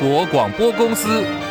国广播公司。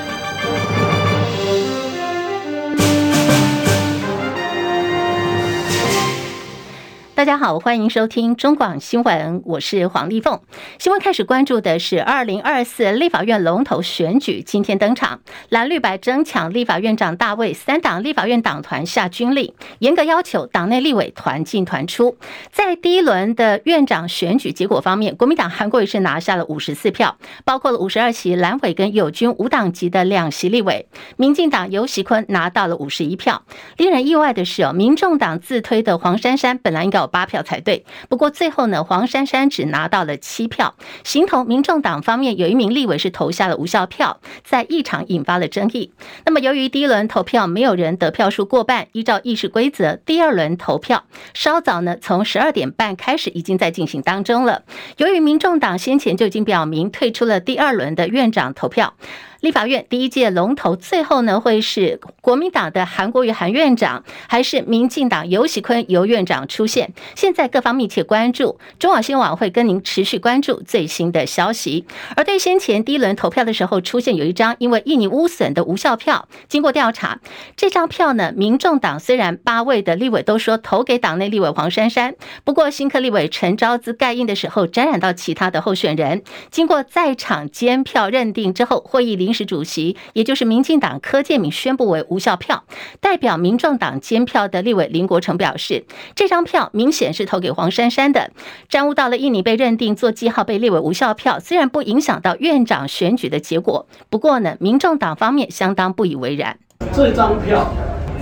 大家好，欢迎收听中广新闻，我是黄丽凤。新闻开始关注的是二零二四立法院龙头选举，今天登场，蓝绿白争抢立法院长大卫，三党立法院党团下军令，严格要求党内立委团进团出。在第一轮的院长选举结果方面，国民党韩国瑜是拿下了五十四票，包括了五十二席蓝委跟友军无党籍的两席立委。民进党游锡坤拿到了五十一票。令人意外的是哦，民众党自推的黄珊珊本来应该。八票才对，不过最后呢，黄珊珊只拿到了七票，形同民众党方面有一名立委是投下了无效票，在议场引发了争议。那么由于第一轮投票没有人得票数过半，依照议事规则，第二轮投票稍早呢，从十二点半开始已经在进行当中了。由于民众党先前就已经表明退出了第二轮的院长投票。立法院第一届龙头，最后呢会是国民党的韩国瑜韩院长，还是民进党游喜坤游院长出现？现在各方密切关注，中广新闻网会跟您持续关注最新的消息。而对先前第一轮投票的时候出现有一张因为印尼污损的无效票，经过调查，这张票呢，民众党虽然八位的立委都说投给党内立委黄珊珊，不过新科立委陈昭姿盖印的时候沾染到其他的候选人，经过在场监票认定之后，会议里。临时主席，也就是民进党柯建铭宣布为无效票。代表民众党监票的立委林国成表示，这张票明显是投给黄珊珊的，沾污到了印尼被认定做记号被列为无效票。虽然不影响到院长选举的结果，不过呢，民众党方面相当不以为然。这张票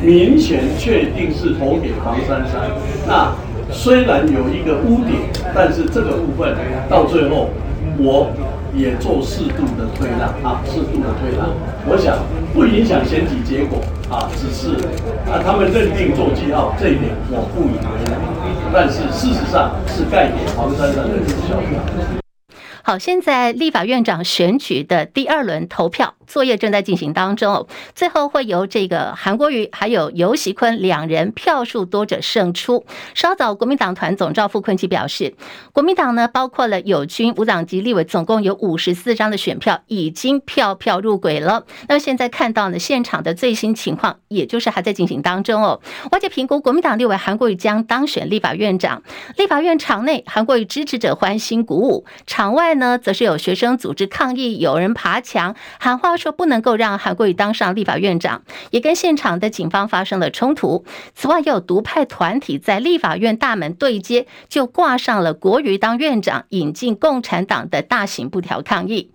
明显确定是投给黄珊珊。那虽然有一个污点，但是这个部分到最后我。也做适度的推让啊，适度的推让，我想不影响选举结果啊，只是啊，他们认定做记号这一点我不以为然，但是事实上是盖给黄珊珊的无效票。好，现在立法院长选举的第二轮投票作业正在进行当中，最后会由这个韩国瑜还有游锡坤两人票数多者胜出。稍早，国民党团总召傅昆萁表示，国民党呢包括了友军五党籍立委，总共有五十四张的选票已经票票入轨了。那现在看到呢，现场的最新情况，也就是还在进行当中哦。外界评估，国民党立委韩国瑜将当选立法院长。立法院场内，韩国瑜支持者欢欣鼓舞；场外。呢，则是有学生组织抗议，有人爬墙喊话说不能够让韩国瑜当上立法院长，也跟现场的警方发生了冲突。此外，有独派团体在立法院大门对接，就挂上了国瑜当院长、引进共产党的大型布条抗议。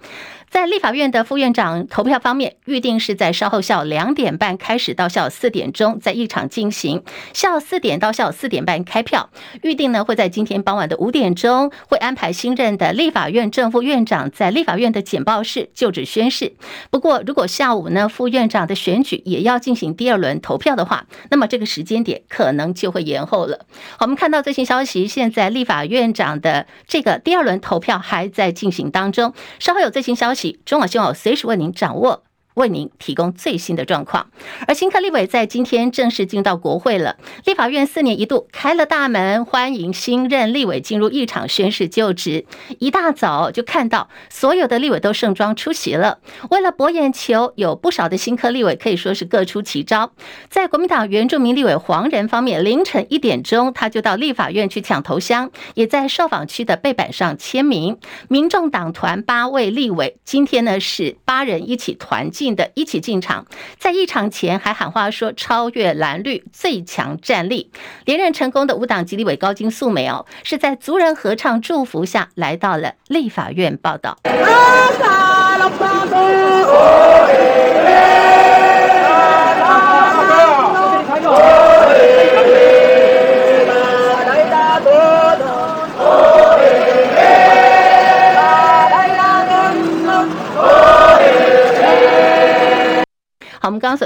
在立法院的副院长投票方面，预定是在稍后下午两点半开始，到下午四点钟在议场进行。下午四点到下午四点半开票，预定呢会在今天傍晚的五点钟会安排新任的立法院正副院长在立法院的简报室就职宣誓。不过，如果下午呢副院长的选举也要进行第二轮投票的话，那么这个时间点可能就会延后了。我们看到最新消息，现在立法院长的这个第二轮投票还在进行当中，稍后有最新消息。中网新闻随时为您掌握。为您提供最新的状况，而新科立委在今天正式进到国会了。立法院四年一度开了大门，欢迎新任立委进入议场宣誓就职。一大早就看到所有的立委都盛装出席了。为了博眼球，有不少的新科立委可以说是各出奇招。在国民党原住民立委黄仁方面，凌晨一点钟他就到立法院去抢头香，也在受访区的背板上签名。民众党团八位立委今天呢是八人一起团结。的一起进场，在一场前还喊话说超越蓝绿最强战力，连任成功的无党籍立委高金素梅哦，是在族人合唱祝福下来到了立法院报道。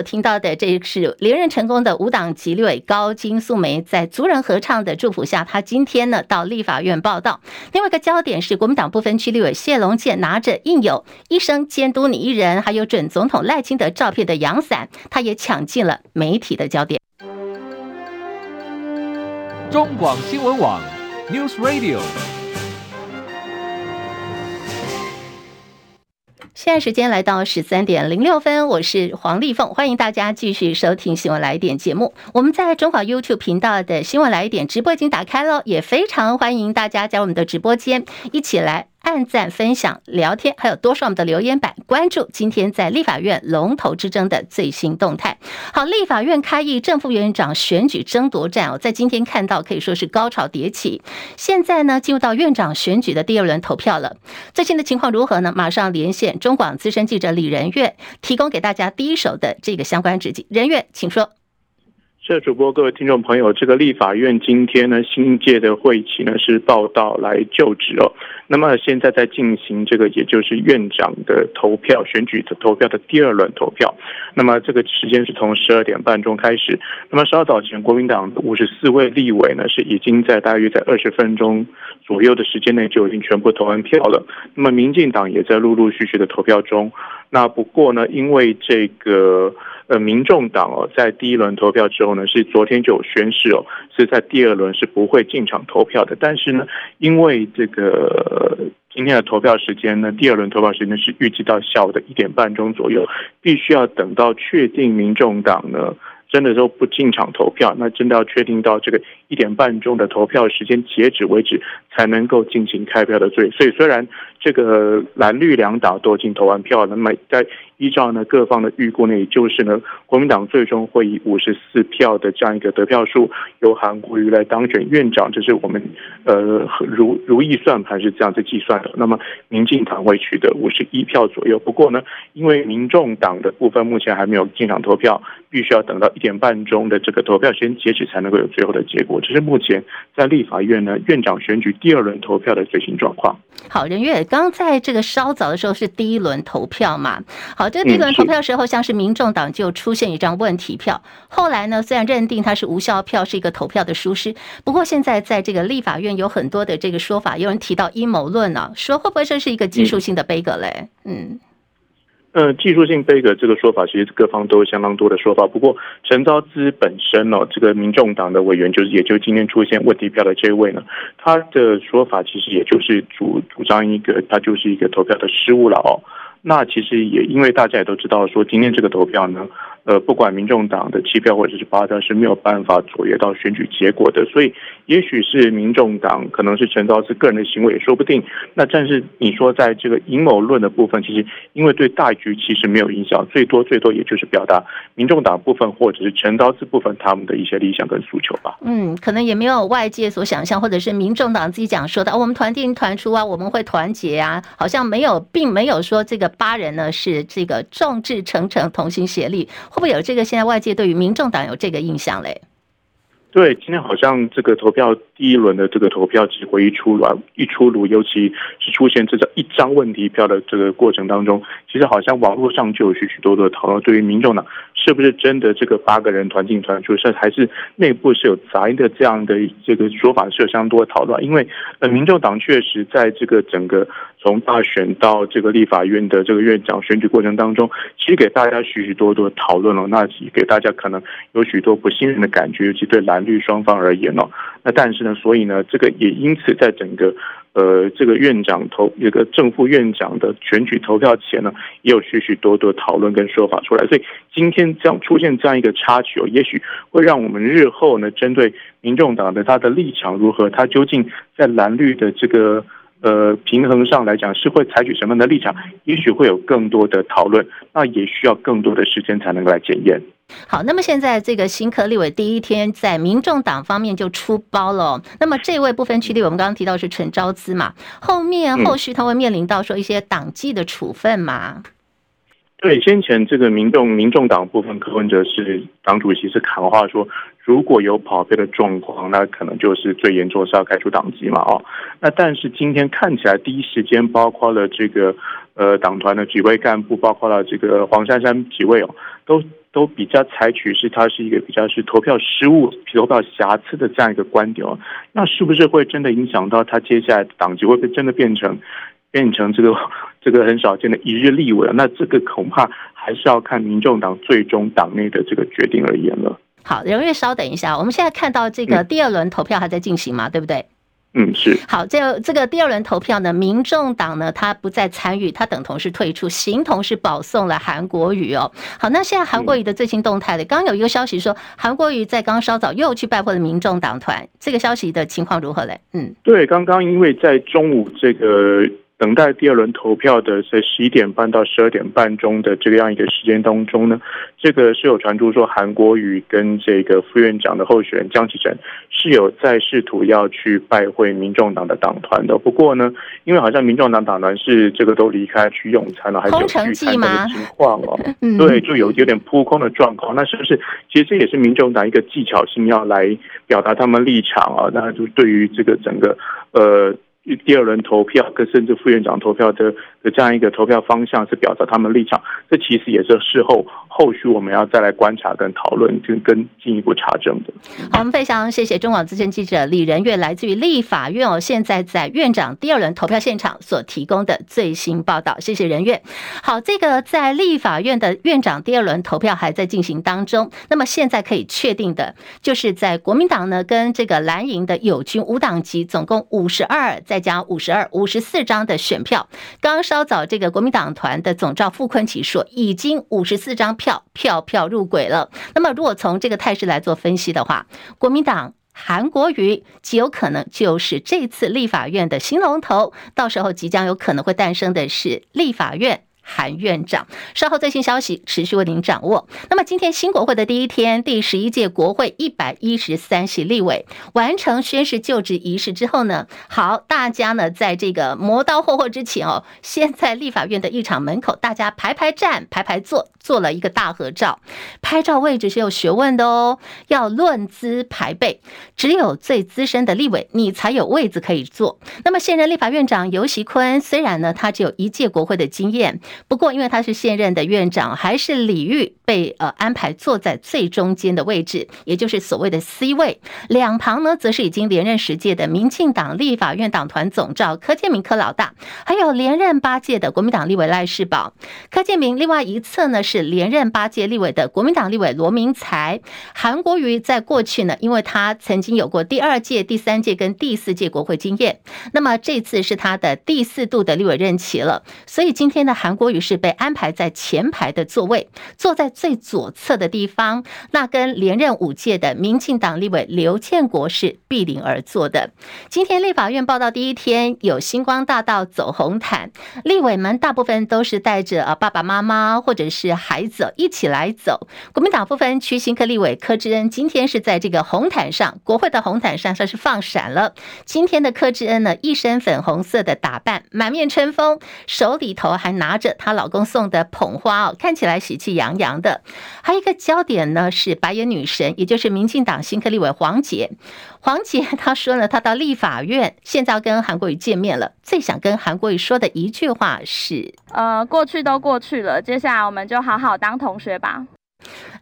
听到的，这是连任成功的五党籍立委高金素梅，在族人合唱的祝福下，他今天呢到立法院报道。另外一个焦点是，国民党部分区立委谢龙介拿着印有“一生监督你一人”还有准总统赖清德照片的阳伞，他也抢进了媒体的焦点。中广新闻网 News Radio。现在时间来到十三点零六分，我是黄丽凤，欢迎大家继续收听《新闻来一点》节目。我们在中华 YouTube 频道的《新闻来一点》直播已经打开了，也非常欢迎大家在我们的直播间，一起来。按赞、分享、聊天，还有多刷我们的留言板，关注今天在立法院龙头之争的最新动态。好，立法院开议，正副院长选举争夺战哦，在今天看到可以说是高潮迭起。现在呢，进入到院长选举的第二轮投票了。最新的情况如何呢？马上连线中广资深记者李仁岳，提供给大家第一手的这个相关直击。仁岳，请说。这主播，各位听众朋友，这个立法院今天呢，新一届的会期呢是报到来就职哦。那么现在在进行这个，也就是院长的投票选举的投票的第二轮投票。那么这个时间是从十二点半钟开始。那么稍早前，国民党五十四位立委呢是已经在大约在二十分钟左右的时间内就已经全部投完票了。那么民进党也在陆陆续续的投票中。那不过呢，因为这个。呃，民众党哦，在第一轮投票之后呢，是昨天就有宣示哦，是在第二轮是不会进场投票的。但是呢，因为这个今天的投票时间呢，第二轮投票时间是预计到下午的一点半钟左右，必须要等到确定民众党呢。真的都不进场投票，那真的要确定到这个一点半钟的投票时间截止为止，才能够进行开票的罪。所以虽然这个蓝绿两党都已经投完票了，那么在依照呢各方的预估呢，也就是呢国民党最终会以五十四票的这样一个得票数，由韩国瑜来当选院长，这是我们呃如如意算盘是这样子计算的。那么民进党会取得五十一票左右。不过呢，因为民众党的部分目前还没有进场投票，必须要等到。一点半钟的这个投票先截止才能够有最后的结果，这是目前在立法院呢院长选举第二轮投票的最新状况。好，任月刚在这个稍早的时候是第一轮投票嘛？好，这个第一轮投票的时候，像是民众党就出现一张问题票，后来呢虽然认定它是无效票，是一个投票的疏失，不过现在在这个立法院有很多的这个说法，有人提到阴谋论呢，说会不会这是一个技术性的杯葛嘞？嗯。呃，技术性杯葛这个说法，其实各方都有相当多的说法。不过陈昭姿本身呢、哦，这个民众党的委员，就是也就今天出现问题票的这位呢，他的说法其实也就是主主张一个，他就是一个投票的失误了哦。那其实也因为大家也都知道说，今天这个投票呢。呃，不管民众党的七票或者是八票是没有办法左右到选举结果的，所以也许是民众党可能是陈昭姿个人的行为也说不定。那但是你说在这个阴谋论的部分，其实因为对大局其实没有影响，最多最多也就是表达民众党部分或者是陈昭姿部分他们的一些理想跟诉求吧。嗯，可能也没有外界所想象，或者是民众党自己讲说的，我们团进团出啊，我们会团结啊，好像没有，并没有说这个八人呢是这个众志成城、同心协力。会不会有这个？现在外界对于民众党有这个印象嘞？对，今天好像这个投票第一轮的这个投票结果一出来，一出炉，尤其是出现这张一张问题票的这个过程当中，其实好像网络上就有许许多多的讨论，对于民众党是不是真的这个八个人团进团出，是还是内部是有杂音的这样的这个说法是有相当多的讨论，因为呃，民众党确实在这个整个。从大选到这个立法院的这个院长选举过程当中，其实给大家许许多多的讨论了，那给大家可能有许多不信任的感觉，尤其对蓝绿双方而言哦。那但是呢，所以呢，这个也因此在整个呃这个院长投这个正副院长的选举投票前呢，也有许许多多讨论跟说法出来。所以今天这样出现这样一个插曲哦，也许会让我们日后呢，针对民众党的他的立场如何，他究竟在蓝绿的这个。呃，平衡上来讲是会采取什么样的立场？也许会有更多的讨论，那也需要更多的时间才能够来检验。好，那么现在这个新科立委第一天在民众党方面就出包了。那么这位不分区立委，我们刚刚提到是陈昭资嘛，后面后续他会面临到说一些党纪的处分嘛？嗯对，先前这个民众民众党部分柯文哲是党主席是喊话说，如果有跑票的状况，那可能就是最严重是要开除党籍嘛，哦，那但是今天看起来第一时间，包括了这个呃党团的几位干部，包括了这个黄珊珊几位哦，都都比较采取是他是一个比较是投票失误、投票瑕疵的这样一个观点哦，那是不是会真的影响到他接下来党籍会不会真的变成？变成这个 这个很少见的一日立委，那这个恐怕还是要看民众党最终党内的这个决定而言了。好，荣月稍等一下，我们现在看到这个第二轮投票还在进行嘛？对不对？嗯，是。好，这这个第二轮投票呢，民众党呢，他不再参与，他等同是退出，形同是保送了韩国瑜哦。好，那现在韩国瑜的最新动态的，刚、嗯、有一个消息说，韩国瑜在刚稍早又去拜会了民众党团，这个消息的情况如何嘞？嗯，对，刚刚因为在中午这个。等待第二轮投票的，在十一点半到十二点半钟的这个样一个时间当中呢，这个是有传出说韩国瑜跟这个副院长的候选人江启臣是有在试图要去拜会民众党的党团的。不过呢，因为好像民众党党团是这个都离开去用餐了，还是有聚餐的情况哦，对，就有有点扑空的状况。那是不是其实这也是民众党一个技巧性要来表达他们立场啊？那就对于这个整个呃。第二轮投票跟甚至副院长投票的的这样一个投票方向是表达他们立场，这其实也是事后后续我们要再来观察跟讨论跟跟进一步查证的。好，我们非常谢谢中广资深记者李仁月来自于立法院哦，现在在院长第二轮投票现场所提供的最新报道，谢谢仁月。好，这个在立法院的院长第二轮投票还在进行当中，那么现在可以确定的就是在国民党呢跟这个蓝营的友军五党籍总共五十二在。再加五十二、五十四张的选票，刚稍早这个国民党团的总召傅昆萁说，已经五十四张票票票入轨了。那么，如果从这个态势来做分析的话，国民党韩国瑜极有可能就是这次立法院的新龙头，到时候即将有可能会诞生的是立法院。韩院长，稍后最新消息持续为您掌握。那么今天新国会的第一天，第十一届国会一百一十三席立委完成宣誓就职仪式之后呢，好，大家呢在这个磨刀霍霍之前哦，先在立法院的议场门口，大家排排站，排排坐，做了一个大合照。拍照位置是有学问的哦，要论资排辈，只有最资深的立委，你才有位子可以坐。那么现任立法院长游锡堃，虽然呢他只有一届国会的经验。不过，因为他是现任的院长，还是李玉被呃安排坐在最中间的位置，也就是所谓的 C 位。两旁呢，则是已经连任十届的民进党立法院党团总召柯建铭柯老大，还有连任八届的国民党立委赖士葆。柯建铭另外一侧呢，是连任八届立委的国民党立委罗明才。韩国瑜在过去呢，因为他曾经有过第二届、第三届跟第四届国会经验，那么这次是他的第四度的立委任期了，所以今天的韩国。郭于是被安排在前排的座位，坐在最左侧的地方，那跟连任五届的民进党立委刘建国是毗邻而坐的。今天立法院报道第一天，有星光大道走红毯，立委们大部分都是带着啊爸爸妈妈或者是孩子一起来走。国民党部分区新科立委柯志恩今天是在这个红毯上，国会的红毯上算是放闪了。今天的柯志恩呢，一身粉红色的打扮，满面春风，手里头还拿着。她老公送的捧花哦，看起来喜气洋洋的。还有一个焦点呢，是白眼女神，也就是民进党新科立委黄杰。黄杰 他说呢，他到立法院，现在要跟韩国瑜见面了。最想跟韩国瑜说的一句话是：呃，过去都过去了，接下来我们就好好当同学吧。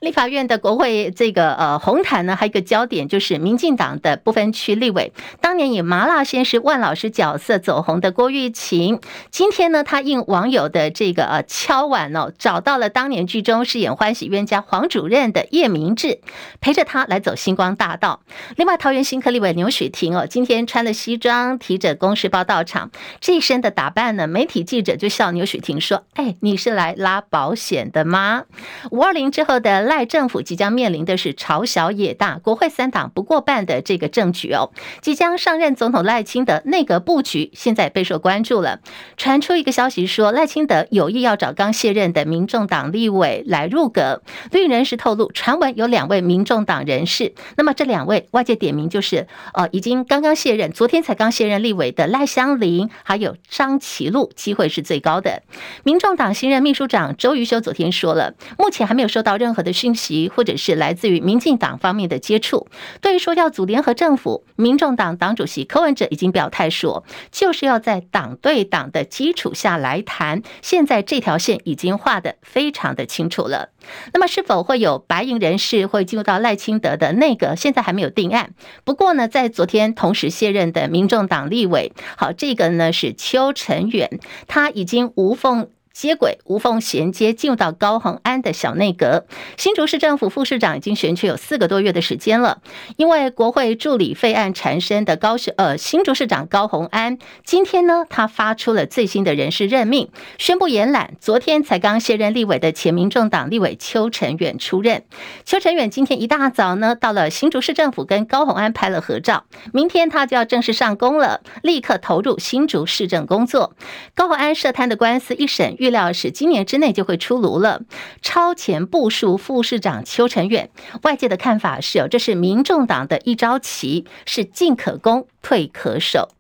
立法院的国会这个呃红毯呢，还有一个焦点就是民进党的不分区立委，当年以麻辣鲜师万老师角色走红的郭玉琴，今天呢，他应网友的这个呃敲碗哦，找到了当年剧中饰演欢喜冤家黄主任的叶明志，陪着他来走星光大道。另外，桃园新科立委牛煦庭哦，今天穿了西装，提着公事包到场，这一身的打扮呢，媒体记者就笑牛煦庭说：“哎，你是来拉保险的吗？”五二零之后的赖政府即将面临的是朝小野大，国会三党不过半的这个政局哦。即将上任总统赖清德内阁布局现在备受关注了。传出一个消息说，赖清德有意要找刚卸任的民众党立委来入阁。绿营人士透露，传闻有两位民众党人士。那么这两位外界点名就是，呃，已经刚刚卸任，昨天才刚卸任立委的赖香林，还有张其禄，机会是最高的。民众党新任秘书长周瑜修昨天说了，目前还没有收到。任何的讯息，或者是来自于民进党方面的接触，对于说要组联合政府，民众党党主席柯文哲已经表态说，就是要在党对党的基础下来谈。现在这条线已经画得非常的清楚了。那么，是否会有白银人士会进入到赖清德的内阁？现在还没有定案。不过呢，在昨天同时卸任的民众党立委，好，这个呢是邱成远，他已经无缝。接轨、无缝衔接，进入到高虹安的小内阁。新竹市政府副市长已经选取有四个多月的时间了，因为国会助理废案缠身的高市呃新竹市长高虹安，今天呢，他发出了最新的人事任命，宣布延揽。昨天才刚卸任立委的前民众党立委邱成远出任。邱成远今天一大早呢，到了新竹市政府跟高虹安拍了合照，明天他就要正式上工了，立刻投入新竹市政工作。高虹安涉贪的官司一审，预料是今年之内就会出炉了。超前部署副市长邱成远，外界的看法是有，这是民众党的一招棋，是进可攻，退可守。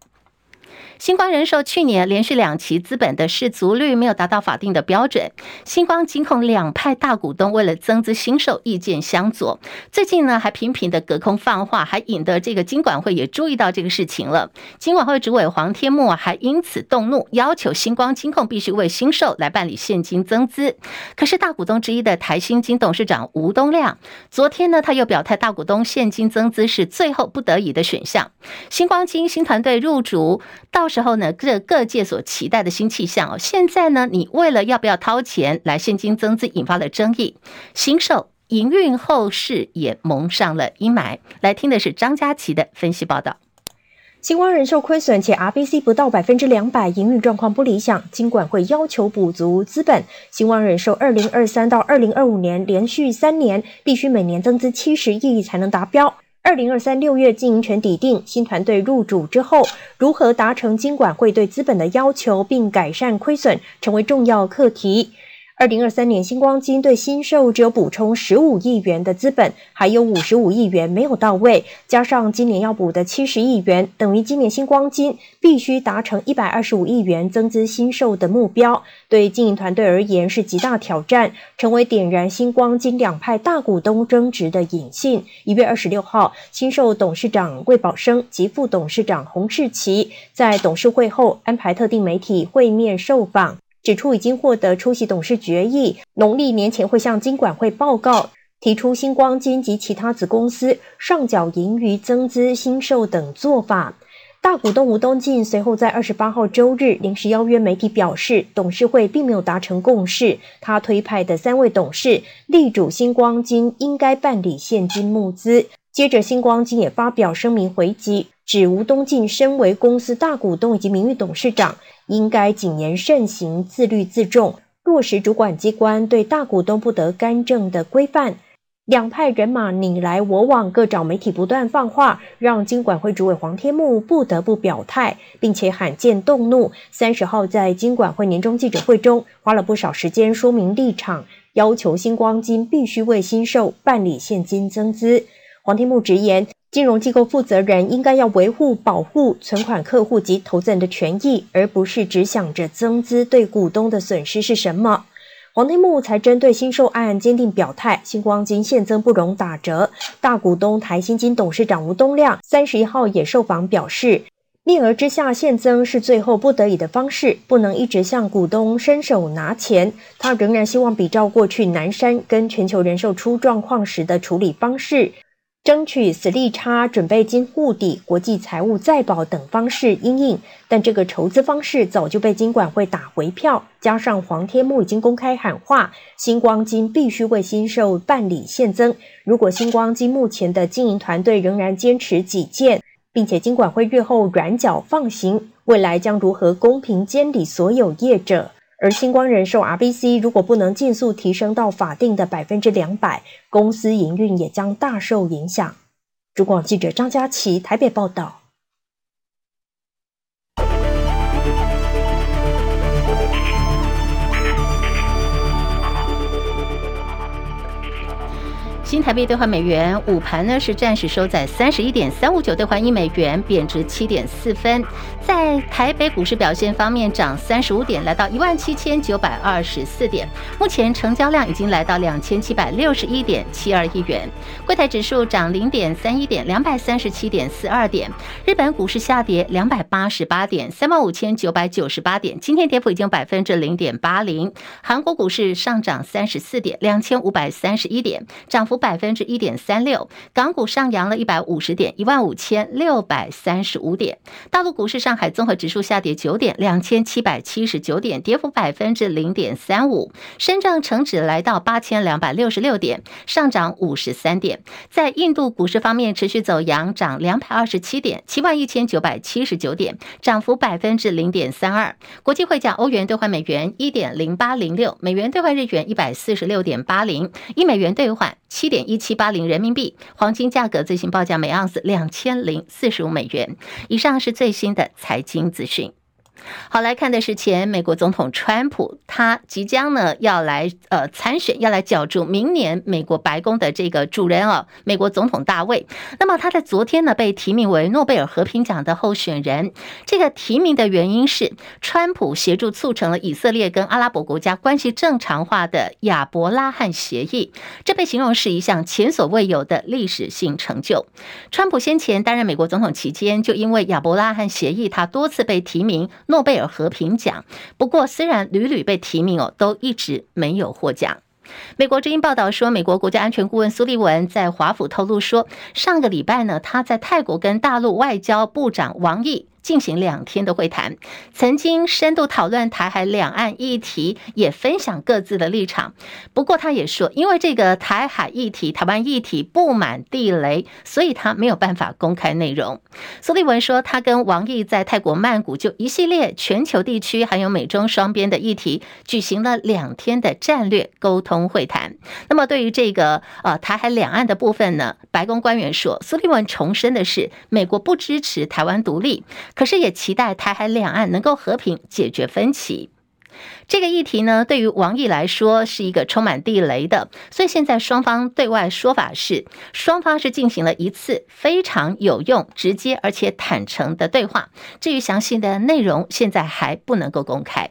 星光人寿去年连续两期资本的市足率没有达到法定的标准，星光金控两派大股东为了增资新售意见相左，最近呢还频频的隔空放话，还引得这个金管会也注意到这个事情了。金管会主委黄天牧还因此动怒，要求星光金控必须为新售来办理现金增资。可是大股东之一的台新金董事长吴东亮昨天呢他又表态，大股东现金增资是最后不得已的选项。星光金新团队入主到。到时候呢，各各界所期待的新气象哦，现在呢，你为了要不要掏钱来现金增资，引发了争议。新售营运后市也蒙上了阴霾。来听的是张佳琪的分析报道。新光人寿亏损，且 RBC 不到百分之两百，营运状况不理想，金管会要求补足资本。新光人寿二零二三到二零二五年连续三年必须每年增资七十亿才能达标。二零二三六月经营权抵定，新团队入主之后，如何达成金管会对资本的要求，并改善亏损，成为重要课题。二零二三年，新光金对新售只有补充十五亿元的资本，还有五十五亿元没有到位，加上今年要补的七十亿元，等于今年新光金必须达成一百二十五亿元增资新售的目标。对经营团队而言是极大挑战，成为点燃新光金两派大股东争执的引信。一月二十六号，新售董事长魏宝生及副董事长洪世奇在董事会后安排特定媒体会面受访。指出已经获得出席董事决议，农历年前会向金管会报告，提出新光金及其他子公司上缴盈余、增资新售等做法。大股东吴东进随后在二十八号周日临时邀约媒体表示，董事会并没有达成共识，他推派的三位董事力主新光金应该办理现金募资。接着，新光金也发表声明回击，指吴东进身为公司大股东以及名誉董事长。应该谨言慎行，自律自重，落实主管机关对大股东不得干政的规范。两派人马你来我往，各找媒体不断放话，让金管会主委黄天牧不得不表态，并且罕见动怒。三十号在金管会年终记者会中，花了不少时间说明立场，要求新光金必须为新售办理现金增资。黄天木直言。金融机构负责人应该要维护、保护存款客户及投资人的权益，而不是只想着增资对股东的损失是什么。黄天木才针对新售案坚定表态，新光金现增不容打折。大股东台新金董事长吴东亮三十一号也受访表示，面额之下现增是最后不得已的方式，不能一直向股东伸手拿钱。他仍然希望比照过去南山跟全球人寿出状况时的处理方式。争取死利差、准备金护底、国际财务再保等方式因应，但这个筹资方式早就被金管会打回票。加上黄天牧已经公开喊话，星光金必须为新售办理现增。如果星光金目前的经营团队仍然坚持己见，并且金管会日后软脚放行，未来将如何公平监理所有业者？而新光人寿 RBC 如果不能尽速提升到法定的百分之两百，公司营运也将大受影响。主广记者张佳琪台北报道。新台币兑换美元，午盘呢是暂时收在三十一点三五九兑换一美元，贬值七点四分。在台北股市表现方面，涨三十五点，来到一万七千九百二十四点。目前成交量已经来到两千七百六十一点七二亿元。柜台指数涨零点三一点，两百三十七点四二点。日本股市下跌两百八十八点，三万五千九百九十八点。今天跌幅已经百分之零点八零。韩国股市上涨三十四点，两千五百三十一点，涨幅。百分之一点三六，港股上扬了一百五十点，一万五千六百三十五点。大陆股市，上海综合指数下跌九点，两千七百七十九点，跌幅百分之零点三五。深证成指来到八千两百六十六点，上涨五十三点。在印度股市方面，持续走扬，涨两百二十七点，七万一千九百七十九点，涨幅百分之零点三二。国际汇价，欧元兑换美元一点零八零六，美元兑换日元一百四十六点八零，一美元兑换七点一七八零人民币。黄金价格最新报价每盎司两千零四十五美元。以上是最新的财经资讯。好，来看的是前美国总统川普，他即将呢要来呃参选，要来角逐明年美国白宫的这个主人哦，美国总统大卫。那么他在昨天呢被提名为诺贝尔和平奖的候选人。这个提名的原因是，川普协助促成了以色列跟阿拉伯国家关系正常化的亚伯拉罕协议，这被形容是一项前所未有的历史性成就。川普先前担任美国总统期间，就因为亚伯拉罕协议，他多次被提名。诺贝尔和平奖，不过虽然屡屡被提名哦，都一直没有获奖。美国之音报道说，美国国家安全顾问苏利文在华府透露说，上个礼拜呢，他在泰国跟大陆外交部长王毅。进行两天的会谈，曾经深度讨论台海两岸议题，也分享各自的立场。不过，他也说，因为这个台海议题、台湾议题布满地雷，所以他没有办法公开内容。苏利文说，他跟王毅在泰国曼谷就一系列全球地区还有美中双边的议题举行了两天的战略沟通会谈。那么，对于这个呃台海两岸的部分呢，白宫官员说，苏利文重申的是，美国不支持台湾独立。可是也期待台海两岸能够和平解决分歧。这个议题呢，对于王毅来说是一个充满地雷的，所以现在双方对外说法是，双方是进行了一次非常有用、直接而且坦诚的对话。至于详细的内容，现在还不能够公开。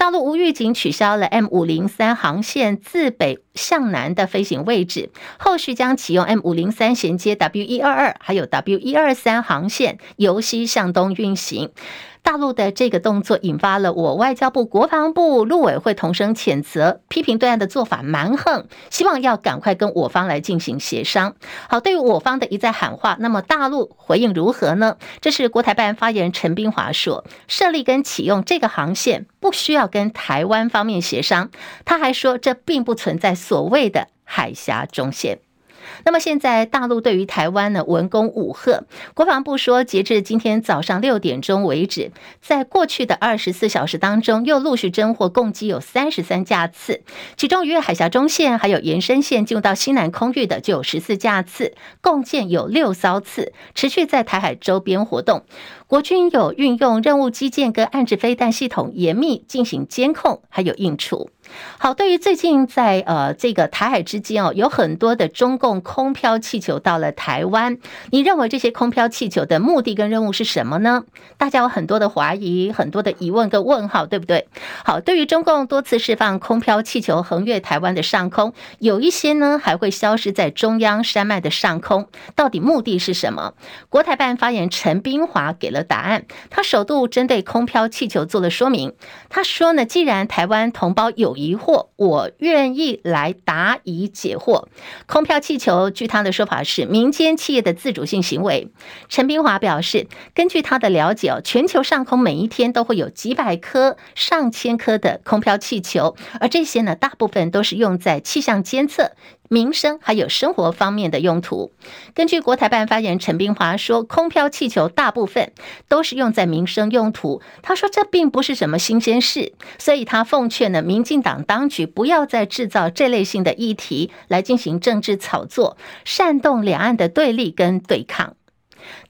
大陆无预警取消了 M 五零三航线自北向南的飞行位置，后续将启用 M 五零三衔接 W 一二二还有 W 一二三航线由西向东运行。大陆的这个动作引发了我外交部、国防部、陆委会同声谴责，批评对岸的做法蛮横，希望要赶快跟我方来进行协商。好，对于我方的一再喊话，那么大陆回应如何呢？这是国台办发言人陈斌华说，设立跟启用这个航线不需要跟台湾方面协商。他还说，这并不存在所谓的海峡中线。那么现在大陆对于台湾呢，文攻武吓，国防部说，截至今天早上六点钟为止，在过去的二十四小时当中，又陆续侦获共计有三十三架次，其中越海峡中线还有延伸线进入到西南空域的就有十四架次，共建有六艘次，持续在台海周边活动。国军有运用任务机舰跟岸置飞弹系统严密进行监控，还有应处。好，对于最近在呃这个台海之间哦，有很多的中共空飘气球到了台湾，你认为这些空飘气球的目的跟任务是什么呢？大家有很多的怀疑，很多的疑问跟问号，对不对？好，对于中共多次释放空飘气球横越台湾的上空，有一些呢还会消失在中央山脉的上空，到底目的是什么？国台办发言人陈斌华给了。答案，他首度针对空飘气球做了说明。他说呢，既然台湾同胞有疑惑，我愿意来答疑解惑。空飘气球，据他的说法是民间企业的自主性行为。陈斌华表示，根据他的了解哦，全球上空每一天都会有几百颗、上千颗的空飘气球，而这些呢，大部分都是用在气象监测。民生还有生活方面的用途。根据国台办发言人陈斌华说，空飘气球大部分都是用在民生用途。他说这并不是什么新鲜事，所以他奉劝呢，民进党当局不要再制造这类型的议题来进行政治炒作，煽动两岸的对立跟对抗。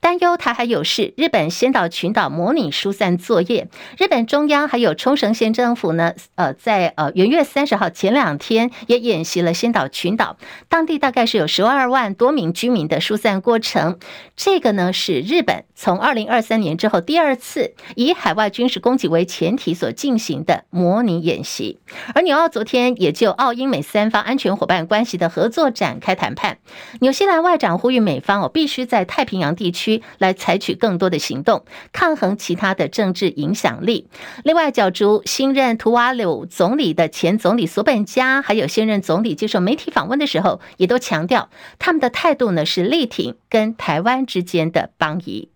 担忧台海有事，日本仙岛群岛模拟疏散作业。日本中央还有冲绳县政府呢，呃，在呃元月三十号前两天也演习了仙岛群岛，当地大概是有十二万多名居民的疏散过程。这个呢是日本从二零二三年之后第二次以海外军事攻击为前提所进行的模拟演习。而纽澳昨天也就澳英美三方安全伙伴关系的合作展开谈判。纽西兰外长呼吁美方哦，必须在太平洋地区。来采取更多的行动，抗衡其他的政治影响力。另外，角逐新任图瓦鲁总理的前总理索本加，还有现任总理接受媒体访问的时候，也都强调他们的态度呢是力挺跟台湾之间的邦谊。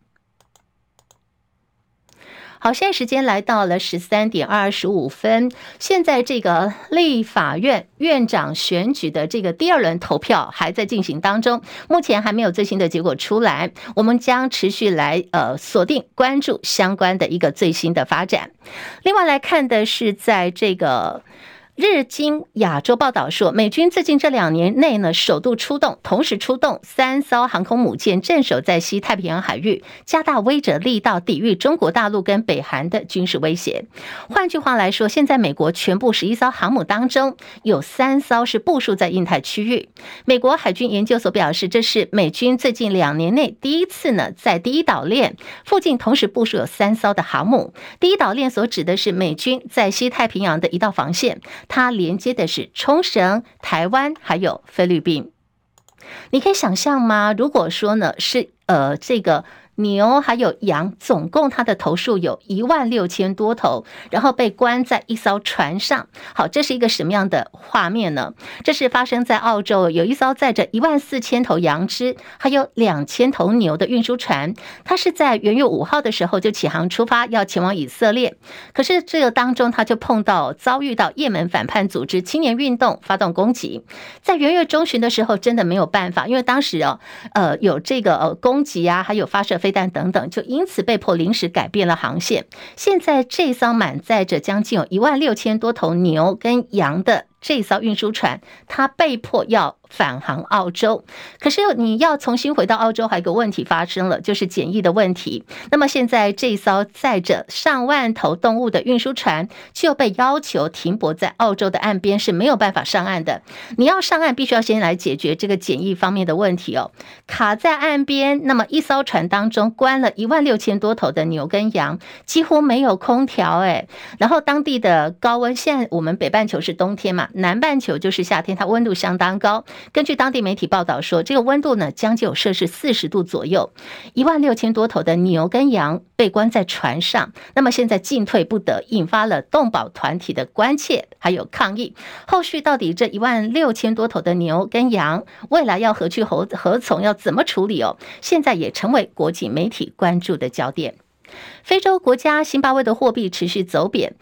好，现在时间来到了十三点二十五分。现在这个立法院院长选举的这个第二轮投票还在进行当中，目前还没有最新的结果出来。我们将持续来呃锁定关注相关的一个最新的发展。另外来看的是在这个。日经亚洲报道说，美军最近这两年内呢，首度出动，同时出动三艘航空母舰镇守在西太平洋海域，加大威慑力道，抵御中国大陆跟北韩的军事威胁。换句话来说，现在美国全部十一艘航母当中，有三艘是部署在印太区域。美国海军研究所表示，这是美军最近两年内第一次呢，在第一岛链附近同时部署有三艘的航母。第一岛链所指的是美军在西太平洋的一道防线。它连接的是冲绳、台湾还有菲律宾，你可以想象吗？如果说呢，是呃这个。牛还有羊，总共它的头数有一万六千多头，然后被关在一艘船上。好，这是一个什么样的画面呢？这是发生在澳洲，有一艘载着一万四千头羊只，还有两千头牛的运输船。它是在元月五号的时候就起航出发，要前往以色列。可是这个当中，它就碰到遭遇到也门反叛组织青年运动发动攻击。在元月中旬的时候，真的没有办法，因为当时哦，呃，有这个呃攻击啊，还有发射。飞弹等等，就因此被迫临时改变了航线。现在这艘满载着将近有一万六千多头牛跟羊的。这艘运输船，它被迫要返航澳洲。可是你要重新回到澳洲，还有一个问题发生了，就是检疫的问题。那么现在这艘载着上万头动物的运输船就被要求停泊在澳洲的岸边，是没有办法上岸的。你要上岸，必须要先来解决这个检疫方面的问题哦。卡在岸边，那么一艘船当中关了一万六千多头的牛跟羊，几乎没有空调哎。然后当地的高温，现在我们北半球是冬天嘛。南半球就是夏天，它温度相当高。根据当地媒体报道说，这个温度呢将近有摄氏四十度左右。一万六千多头的牛跟羊被关在船上，那么现在进退不得，引发了动保团体的关切还有抗议。后续到底这一万六千多头的牛跟羊未来要何去何何从，要怎么处理哦？现在也成为国际媒体关注的焦点。非洲国家辛巴威的货币持续走贬。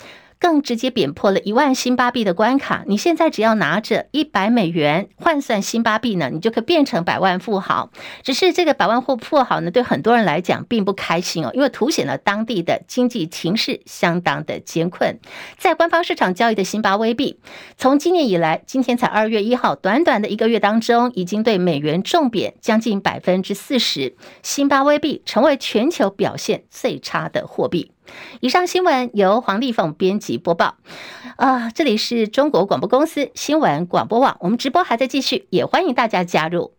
更直接贬破了一万辛巴币的关卡。你现在只要拿着一百美元换算辛巴币呢，你就可以变成百万富豪。只是这个百万富富豪呢，对很多人来讲并不开心哦，因为凸显了当地的经济情势相当的艰困。在官方市场交易的辛巴威币，从今年以来，今天才二月一号，短短的一个月当中，已经对美元重贬将近百分之四十，辛巴威币成为全球表现最差的货币。以上新闻由黄丽凤编辑播报，啊，这里是中国广播公司新闻广播网，我们直播还在继续，也欢迎大家加入。